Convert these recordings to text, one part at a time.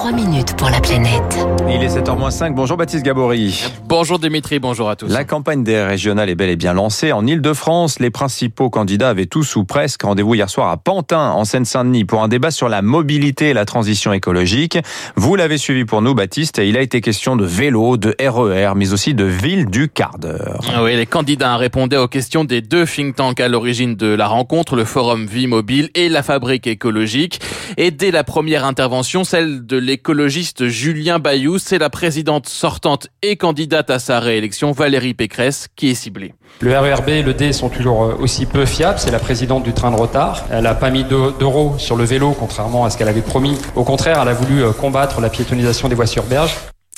3 minutes pour la planète. Il est 7h05. Bonjour Baptiste Gabory. Bonjour Dimitri, bonjour à tous. La campagne des régionales est bel et bien lancée. En Ile-de-France, les principaux candidats avaient tous ou presque rendez-vous hier soir à Pantin, en Seine-Saint-Denis, pour un débat sur la mobilité et la transition écologique. Vous l'avez suivi pour nous, Baptiste, et il a été question de vélo, de RER, mais aussi de ville du quart d'heure. Ah Oui, les candidats répondaient aux questions des deux think tanks à l'origine de la rencontre, le Forum Vie Mobile et la Fabrique écologique. Et dès la première intervention, celle de l'écologiste Julien Bayou, c'est la présidente sortante et candidate à sa réélection, Valérie Pécresse, qui est ciblée. Le RERB et le D sont toujours euh, aussi peu fiables. C'est la présidente du train de retard. Elle n'a pas mis d'euros sur le vélo, contrairement à ce qu'elle avait promis. Au contraire, elle a voulu euh, combattre la piétonisation des voies sur berge.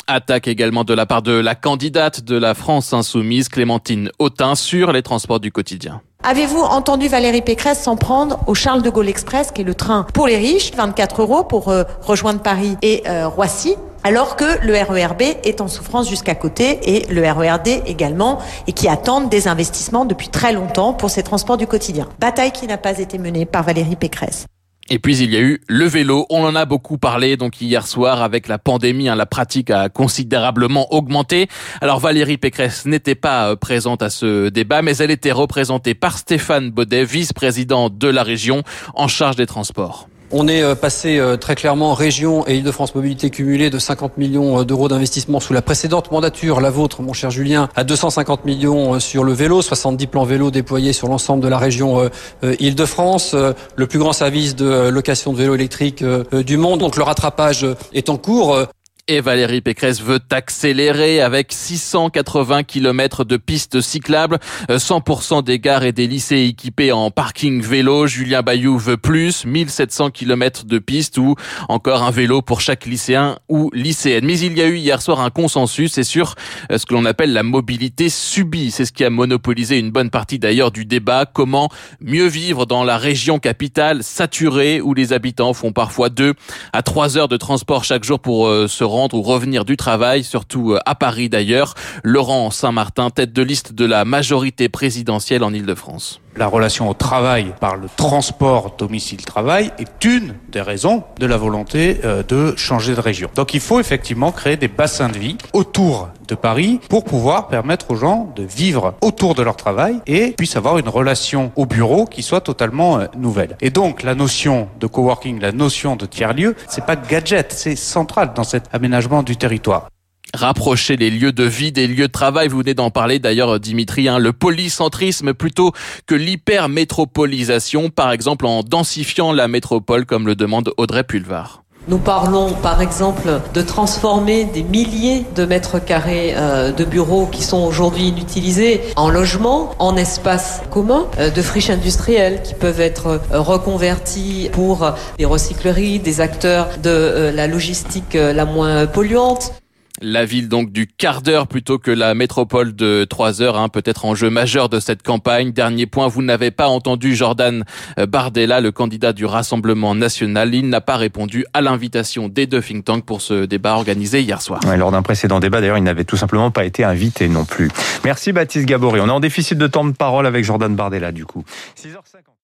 Attaque également de la part de la candidate de la France insoumise, Clémentine Autain, sur les transports du quotidien. Avez-vous entendu Valérie Pécresse s'en prendre au Charles de Gaulle Express, qui est le train pour les riches, 24 euros pour euh, rejoindre Paris et euh, Roissy alors que le RERB est en souffrance jusqu'à côté et le RERD également, et qui attendent des investissements depuis très longtemps pour ces transports du quotidien? Bataille qui n'a pas été menée par Valérie Pécresse. Et puis il y a eu le vélo. On en a beaucoup parlé donc hier soir avec la pandémie. Hein, la pratique a considérablement augmenté. Alors Valérie Pécresse n'était pas euh, présente à ce débat, mais elle était représentée par Stéphane Baudet, vice-président de la région en charge des transports. On est euh, passé euh, très clairement région et Île-de-France Mobilité cumulée de 50 millions euh, d'euros d'investissement sous la précédente mandature, la vôtre, mon cher Julien, à 250 millions sur le vélo, 70 plans vélo déployés sur l'ensemble de la région Île-de-France, le plus grand service de location de vélos électriques du monde. Donc le rattrapage est en cours. Et Valérie Pécresse veut accélérer avec 680 km de pistes cyclables, 100% euh, des gares et des lycées équipés en parking vélo. Julien Bayou veut plus, 1700 km de pistes ou encore un vélo pour chaque lycéen ou lycéenne. Mais il y a eu hier soir un consensus, c'est sur euh, ce que l'on appelle la mobilité subie. C'est ce qui a monopolisé une bonne partie d'ailleurs du débat. Comment mieux vivre dans la région capitale saturée où les habitants font parfois deux à trois heures de transport chaque jour pour euh, se rendre ou revenir du travail, surtout euh, à Paris d'ailleurs. Laurent Saint-Martin, tête de liste de la majorité présidentielle en Ile-de-France. La relation au travail par le transport domicile-travail est une des raisons de la volonté euh, de changer de région. Donc il faut effectivement créer des bassins de vie autour de Paris pour pouvoir permettre aux gens de vivre autour de leur travail et puissent avoir une relation au bureau qui soit totalement euh, nouvelle. Et donc la notion de coworking, la notion de tiers-lieu, c'est pas gadget, c'est central dans cet aménagement du territoire rapprocher les lieux de vie des lieux de travail. Vous venez d'en parler d'ailleurs, Dimitri, hein, le polycentrisme plutôt que l'hypermétropolisation, par exemple en densifiant la métropole comme le demande Audrey Pulvar. Nous parlons par exemple de transformer des milliers de mètres carrés euh, de bureaux qui sont aujourd'hui inutilisés en logements, en espaces communs, euh, de friches industrielles qui peuvent être euh, reconvertis pour des recycleries, des acteurs de la logistique la moins polluante. La ville donc du quart d'heure plutôt que la métropole de trois heures, hein, peut-être enjeu majeur de cette campagne. Dernier point, vous n'avez pas entendu Jordan euh, Bardella, le candidat du Rassemblement national. Il n'a pas répondu à l'invitation des deux think tanks pour ce débat organisé hier soir. lors d'un précédent débat, d'ailleurs, il n'avait tout simplement pas été invité non plus. Merci Baptiste Gabory. On est en déficit de temps de parole avec Jordan Bardella du coup. 6h50.